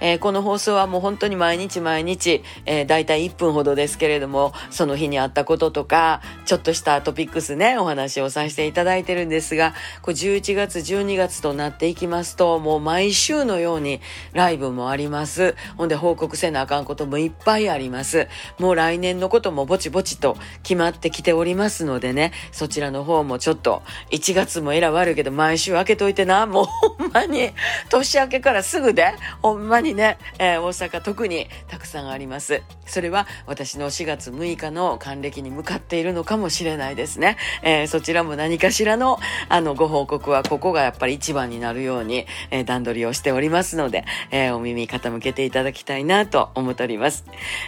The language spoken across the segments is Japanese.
えー、この放送はもう本当に毎日毎日、えー、大体1分ほどですけれども、その日にあったこととか、ちょっとしたトピックスね、お話をさせていただいてるんですが、こう11月、12月となっていきますと、もう毎週のようにライブもあります。ほんで報告せなあかんこともいっぱいあります。もう来年のこともぼちぼちと決まってきておりますのでね、そちらの方もちょっと、1月も選ばれるけど毎週開けといてな、もうほんまに、年明けからすぐで、ほんまにね、えー、大阪特にたくさんあります。それは私の4月6日の還暦に向かっているのかもしれないですね。えー、そちらも何かしらの、あの、ご報告はここがやっぱり一番になるように、えー、段取りをしておりますので、えー、お耳傾けていただきたいなと思っております。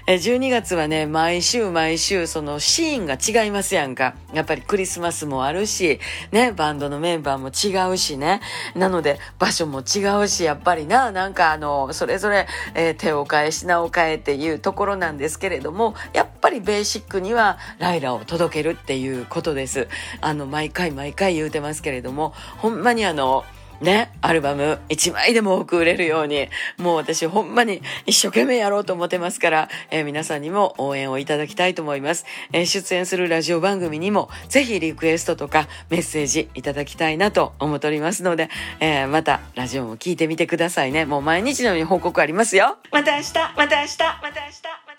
えー、12月はね、毎週毎週そのシーンが違いますやんか。やっぱりクリスマスもあるし、ね、バンドのメンバーも違うしね。なので場所も違うし、やっぱりな、なんかあの、それれぞれ、えー、手を変え品を変えっていうところなんですけれども、やっぱりベーシックにはライラを届けるっていうことです。あの、毎回毎回言うてますけれども、ほんまにあの、ね、アルバム1枚でも多く売れるように、もう私ほんまに一生懸命やろうと思ってますから、えー、皆さんにも応援をいただきたいと思います。えー、出演するラジオ番組にもぜひリクエストとかメッセージいただきたいなと思っておりますので、えー、またラジオも聞いてみてくださいね。もう毎日のように報告ありますよ。また明日、また明日、また明日。